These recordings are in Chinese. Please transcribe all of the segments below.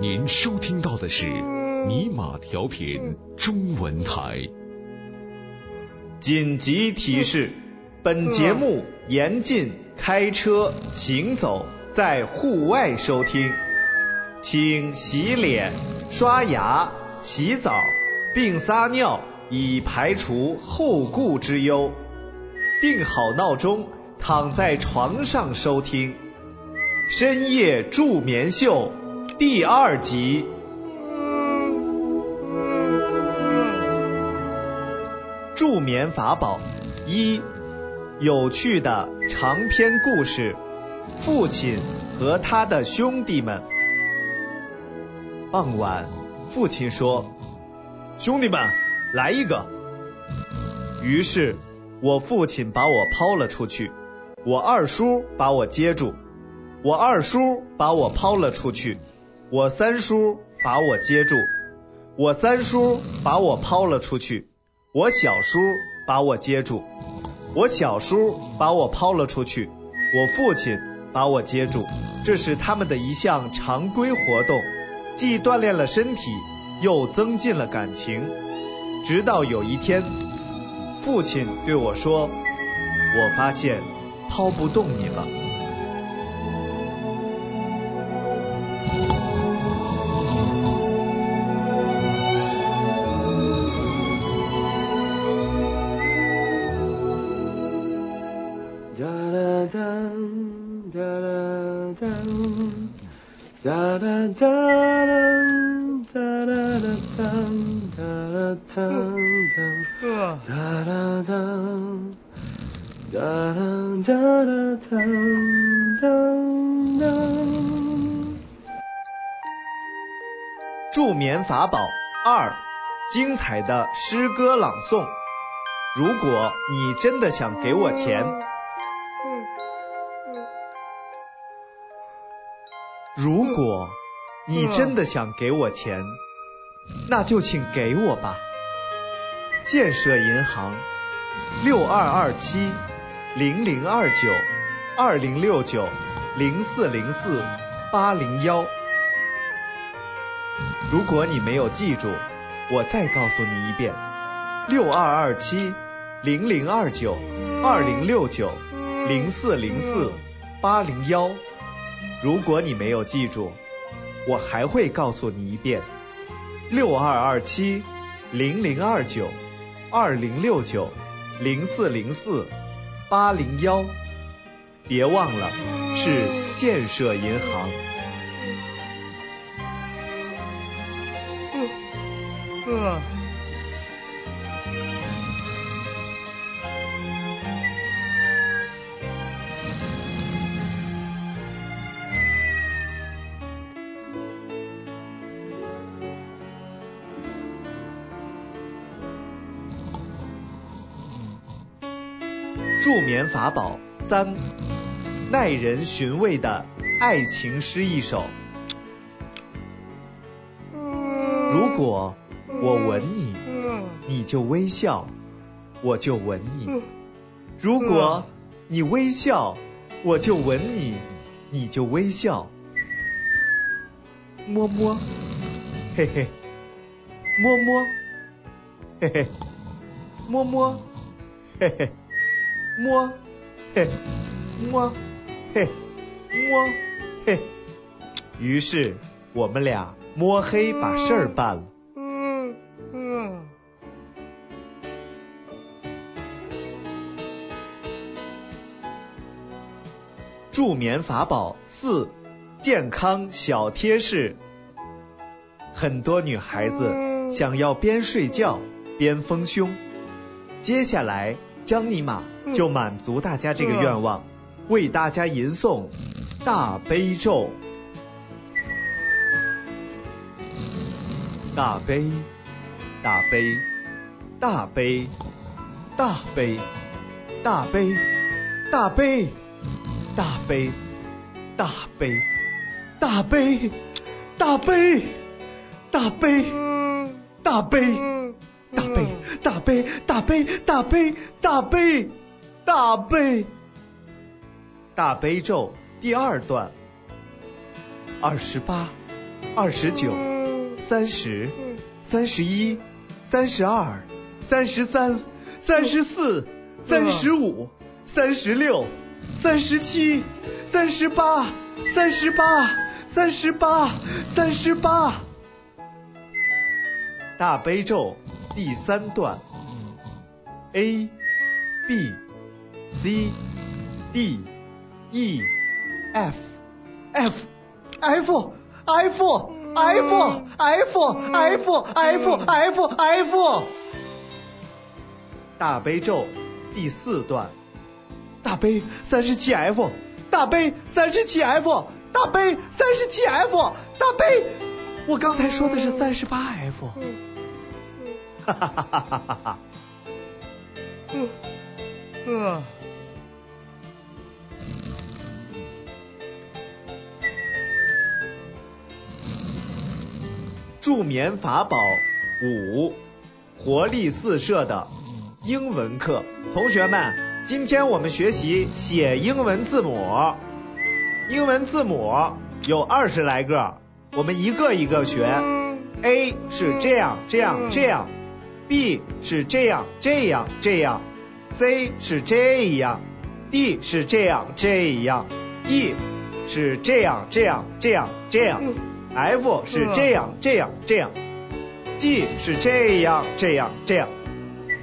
您收听到的是尼玛调频中文台。紧急提示：本节目严禁开车、行走在户外收听，请洗脸、刷牙、洗澡并撒尿，以排除后顾之忧。定好闹钟，躺在床上收听《深夜助眠秀》第二集。助眠法宝一：有趣的长篇故事。父亲和他的兄弟们。傍晚，父亲说：“兄弟们，来一个。”于是，我父亲把我抛了出去，我二叔把我接住，我二叔把我抛了出去，我三叔把我接住，我三叔把我抛了出去。我小叔把我接住，我小叔把我抛了出去，我父亲把我接住，这是他们的一项常规活动，既锻炼了身体，又增进了感情。直到有一天，父亲对我说：“我发现抛不动你了。”啦哒哒，哒啦哒，哒啦哒啦哒，哒哒。助眠法宝二：精彩的诗歌朗诵。如果你真的想给我钱，如果你真的想给我钱，那就请给我吧。建设银行六二二七零零二九二零六九零四零四八零幺。如果你没有记住，我再告诉你一遍：六二二七零零二九二零六九零四零四八零幺。如果你没有记住，我还会告诉你一遍：六二二七零零二九二零六九零四零四八零幺。别忘了，是建设银行。眠法宝三：耐人寻味的爱情诗一首。如果我吻你，你就微笑，我就吻你；如果你微笑，我就吻你，你就微笑。摸摸，嘿嘿，摸摸，嘿嘿，摸摸，嘿嘿，摸，嘿，摸，嘿，摸，嘿。于是我们俩摸黑把事儿办了。嗯嗯助眠法宝四：健康小贴士。很多女孩子想要边睡觉边丰胸，接下来张尼玛就满足大家这个愿望，为大家吟诵大悲咒。大悲，大悲，大悲，大悲，大悲，大悲。大悲，大悲，大悲，大悲，大悲，大悲，大悲，大悲，大悲，大悲，大悲，大悲，大悲咒第二段，二十八，二十九、三十、三十一、三十二、三十三、三十四、三十五、三十六、三十七、三十八、三十八、三十八、三十八。大悲咒第三段，A B C D E F F F F F F F F F F。大悲咒第四段，大悲三十七 F，大悲三十七 F，大悲三十七 F，大悲。我刚才说的是三十八 F。哈哈哈哈哈哈。助眠法宝五，活力四射的英文课。同学们，今天我们学习写英文字母。英文字母有二十来个，我们一个一个学。A 是这样这样这样，B 是这样这样这样，C 是这样，D 是这样这样，E 是这样这样这样这样。F 是这样这样这样，G 是这样这样这样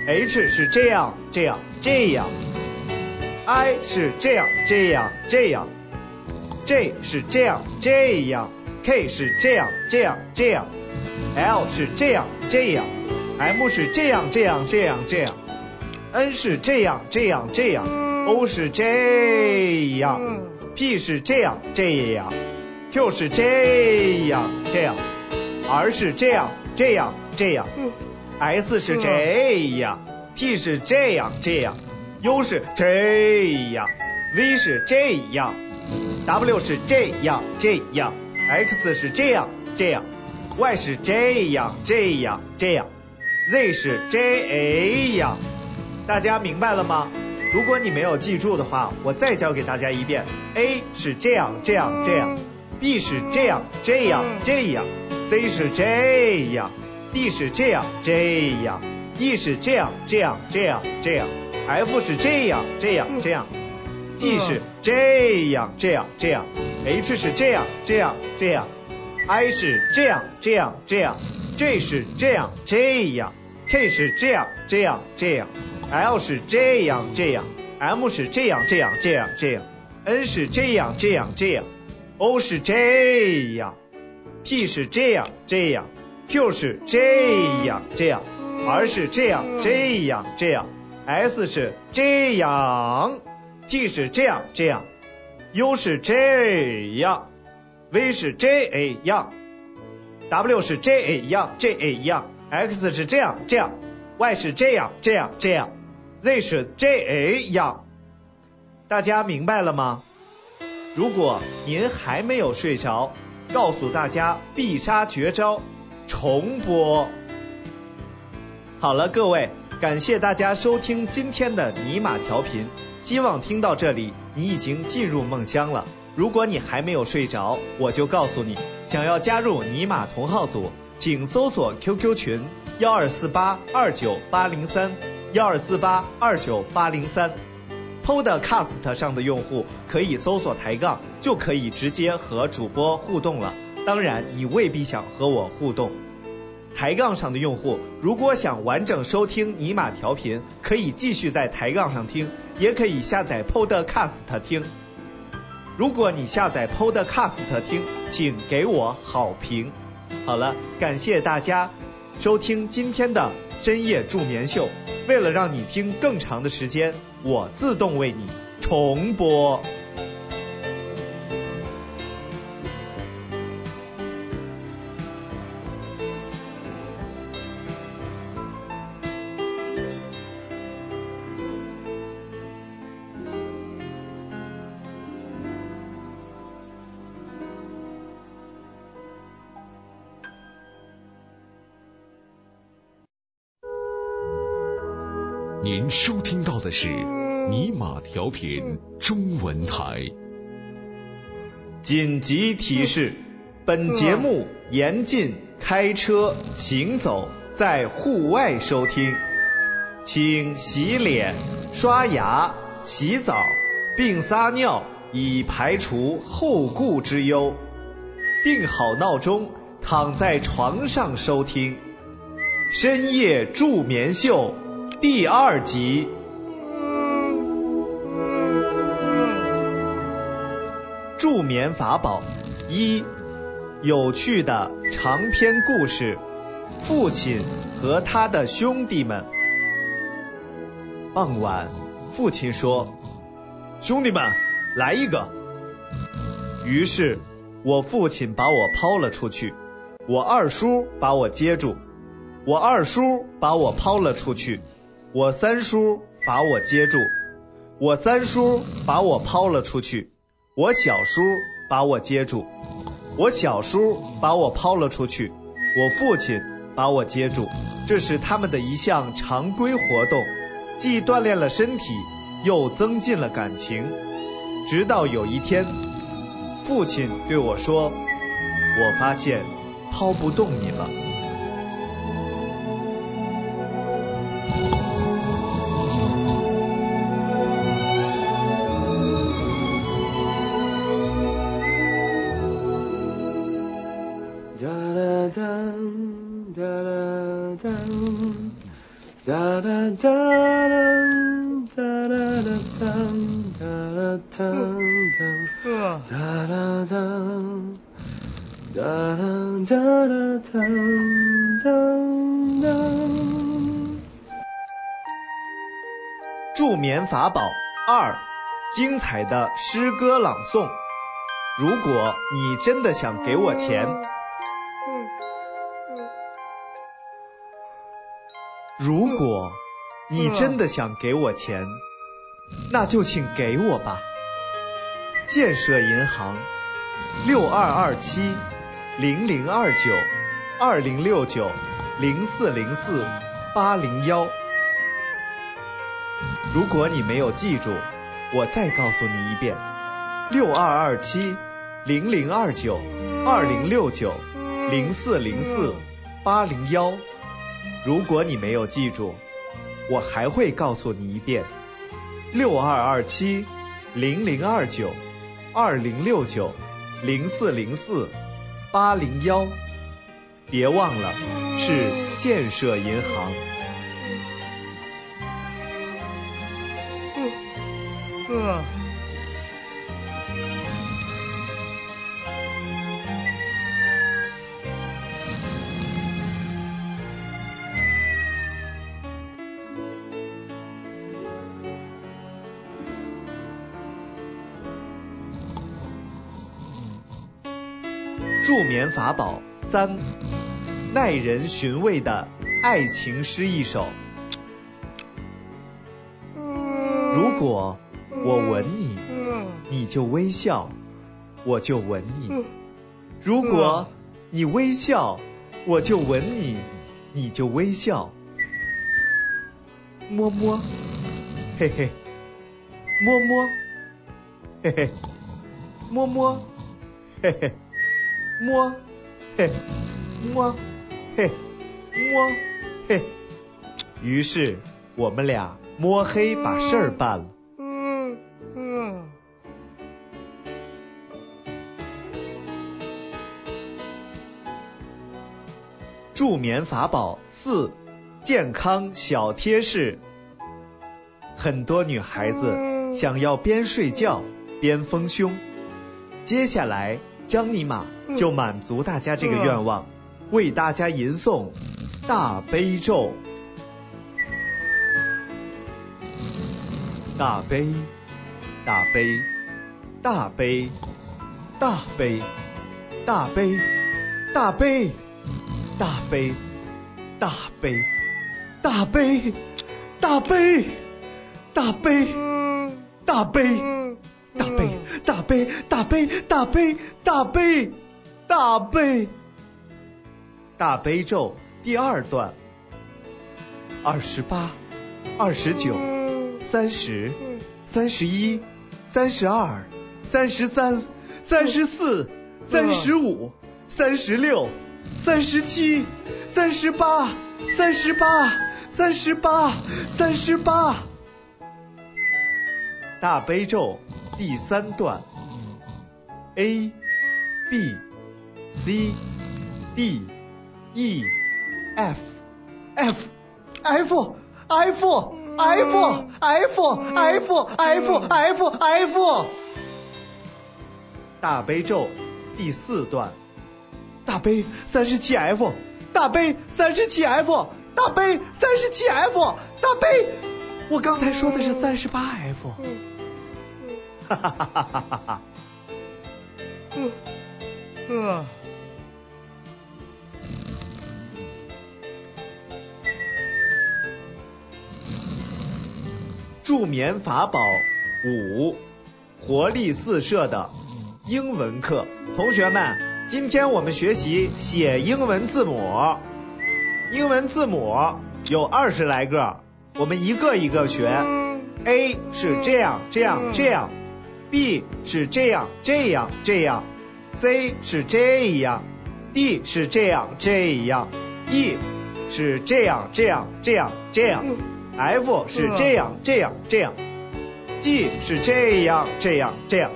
，H 是这样这样这样，I 是这样这样这样，J 是这样这样，K 是这样这样这样，L 是这样这样，M 是这样这样这样这样，N 是这样这样这样，O 是这样，P 是这样这样。Q 是这样这样，R 是这样这样这样，S 是这样，T 是这样这样，U 是这样，V 是这样，W 是这样这样，X 是这样这样，Y 是这样这样这样，Z 是这样。大家明白了吗？如果你没有记住的话，我再教给大家一遍。A 是这样这样这样。B 是这样这样这样，C 是这样，D 是这样这样，E 是这样这样这样这样，F 是这样这样这样，G 是这样这样这样，H 是这样这样这样，I 是这样这样这样，J 是这样这样，K 是这样这样这样，L 是这样这样，M 是这样这样这样这样，N 是这样这样这样。O 是这样，P 是这样这样，Q 是这样这样，R 是这样这样这样，S 是这样，T 是这样这样，U 是这样，V 是这样。，W 是这样这样，X 是这样这样，Y 是这样这样这样，Z 是这样，大家明白了吗？如果您还没有睡着，告诉大家必杀绝招，重播。好了，各位，感谢大家收听今天的尼玛调频，希望听到这里你已经进入梦乡了。如果你还没有睡着，我就告诉你，想要加入尼玛同号组，请搜索 QQ 群幺二四八二九八零三幺二四八二九八零三。Podcast 上的用户可以搜索抬杠，就可以直接和主播互动了。当然，你未必想和我互动。抬杠上的用户如果想完整收听尼玛调频，可以继续在抬杠上听，也可以下载 Podcast 听。如果你下载 Podcast 听，请给我好评。好了，感谢大家收听今天的深夜助眠秀。为了让你听更长的时间，我自动为你重播。您收听到的是尼玛调频中文台。紧急提示：本节目严禁开车、行走在户外收听，请洗脸、刷牙、洗澡并撒尿，以排除后顾之忧。定好闹钟，躺在床上收听。深夜助眠秀第二集。助眠法宝一：有趣的长篇故事。父亲和他的兄弟们。傍晚，父亲说：“兄弟们，来一个。”于是，我父亲把我抛了出去，我二叔把我接住。我二叔把我抛了出去，我三叔把我接住，我三叔把我抛了出去，我小叔把我接住，我小叔把我抛了出去，我父亲把我接住。这是他们的一项常规活动，既锻炼了身体，又增进了感情。直到有一天，父亲对我说：“我发现抛不动你了。”助眠法宝二：精彩的诗歌朗诵。如果你真的想给我钱，如果你真的想给我钱，那就请给我吧。建设银行六二二七零零二九二零六九零四零四八零幺。如果你没有记住，我再告诉你一遍：六二二七零零二九二零六九零四零四八零幺。如果你没有记住，我还会告诉你一遍：六二二七零零二九二零六九零四零四八零幺。别忘了，是建设银行。助眠法宝三：耐人寻味的爱情诗一首。如果我吻你，你就微笑，我就吻你；如果你微笑，我就吻你，你就微笑。摸摸，嘿嘿，摸摸，嘿嘿，摸摸，嘿嘿。摸，嘿，摸，嘿，摸，嘿。于是我们俩摸黑把事儿办了。嗯助眠法宝四：健康小贴士。很多女孩子想要边睡觉边丰胸。接下来。张尼玛就满足大家这个愿望，为大家吟诵大悲咒。大悲，大悲，大悲，大悲，大悲，大悲，大悲，大悲，大悲，大悲，大悲，大悲。大悲大悲大悲大悲大悲大悲大悲咒第二段二十八二十九三十三十一三十二三十三三十四三十五三十六、三十七、三十八、三十八、三十八、三十八。大悲咒第三段，A、B、C、D、E、F、F、F、F、F、F、F、F、F、F。大悲咒第四段，大悲三十七 F，大悲三十七 F，大悲三十七 F，大悲，我刚才说的是三十八 F。哈哈哈哈哈哈！助眠法宝五，活力四射的英文课。同学们，今天我们学习写英文字母。英文字母有二十来个，我们一个一个学。A 是这样这样这样，B 是这样这样这样，C 是这样，D 是这样这样，E 是这样这样这样这样。F 是这样这样这样，G 是这样这样这样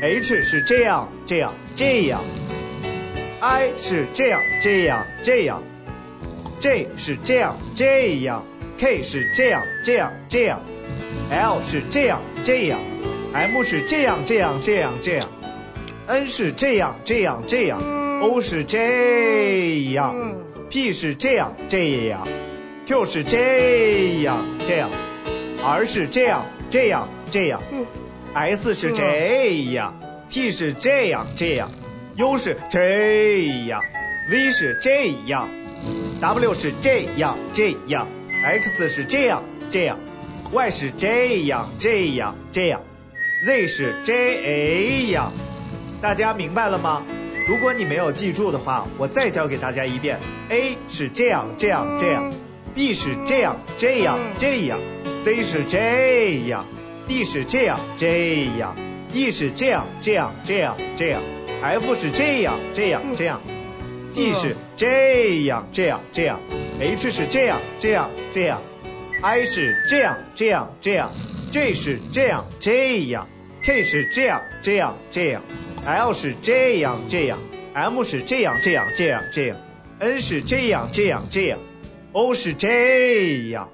，H 是这样这样这样，I 是这样这样这样，J 是这样这样，K 是这样这样这样，L 是这样这样，M 是这样这样这样这样，N 是这样这样这样，O 是这样，P 是这样这样。Q 是这样这样，R 是这样这样这样，S 是这样，T 是这样这样，U 是这样，V 是这样，W 是这样这样，X 是这样这样，Y 是这样这样这样，Z 是这样。大家明白了吗？如果你没有记住的话，我再教给大家一遍。A 是这样这样这样。B 是这样这样这样，C 是这样，D 是这样这样，E 是这样这样这样这样，F 是这样这样这样，G 是这样这样这样，H 是这样这样这样，I 是这样这样这样，J 是这样这样，K 是这样这样这样，L 是这样这样，M 是这样这样这样这样，N 是这样这样这样。O 是这样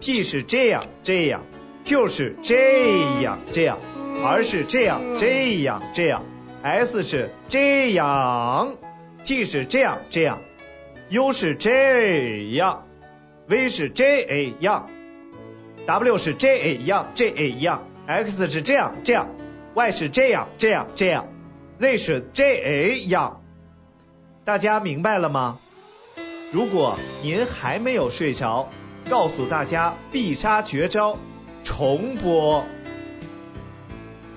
，P 是这样这样，Q 是这样这样，R 是这样这样这样，S 是这样，T 是这样这样，U 是这样，V 是这样，W 是这样这样，X 是这样这样，Y 是这样这样这样，Z 是这样，大家明白了吗？如果您还没有睡着，告诉大家必杀绝招，重播。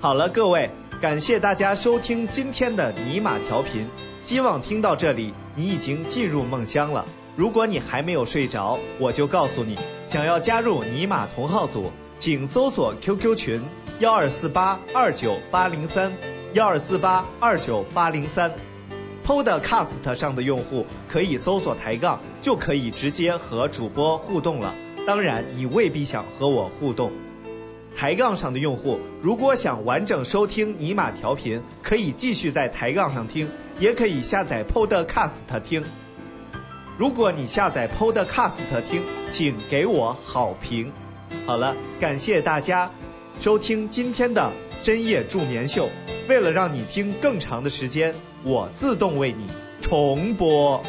好了，各位，感谢大家收听今天的尼玛调频，希望听到这里你已经进入梦乡了。如果你还没有睡着，我就告诉你，想要加入尼玛同号组，请搜索 QQ 群幺二四八二九八零三幺二四八二九八零三。Podcast 上的用户可以搜索抬杠，就可以直接和主播互动了。当然，你未必想和我互动。抬杠上的用户如果想完整收听尼玛调频，可以继续在抬杠上听，也可以下载 Podcast 听。如果你下载 Podcast 听，请给我好评。好了，感谢大家收听今天的深夜助眠秀。为了让你听更长的时间。我自动为你重播。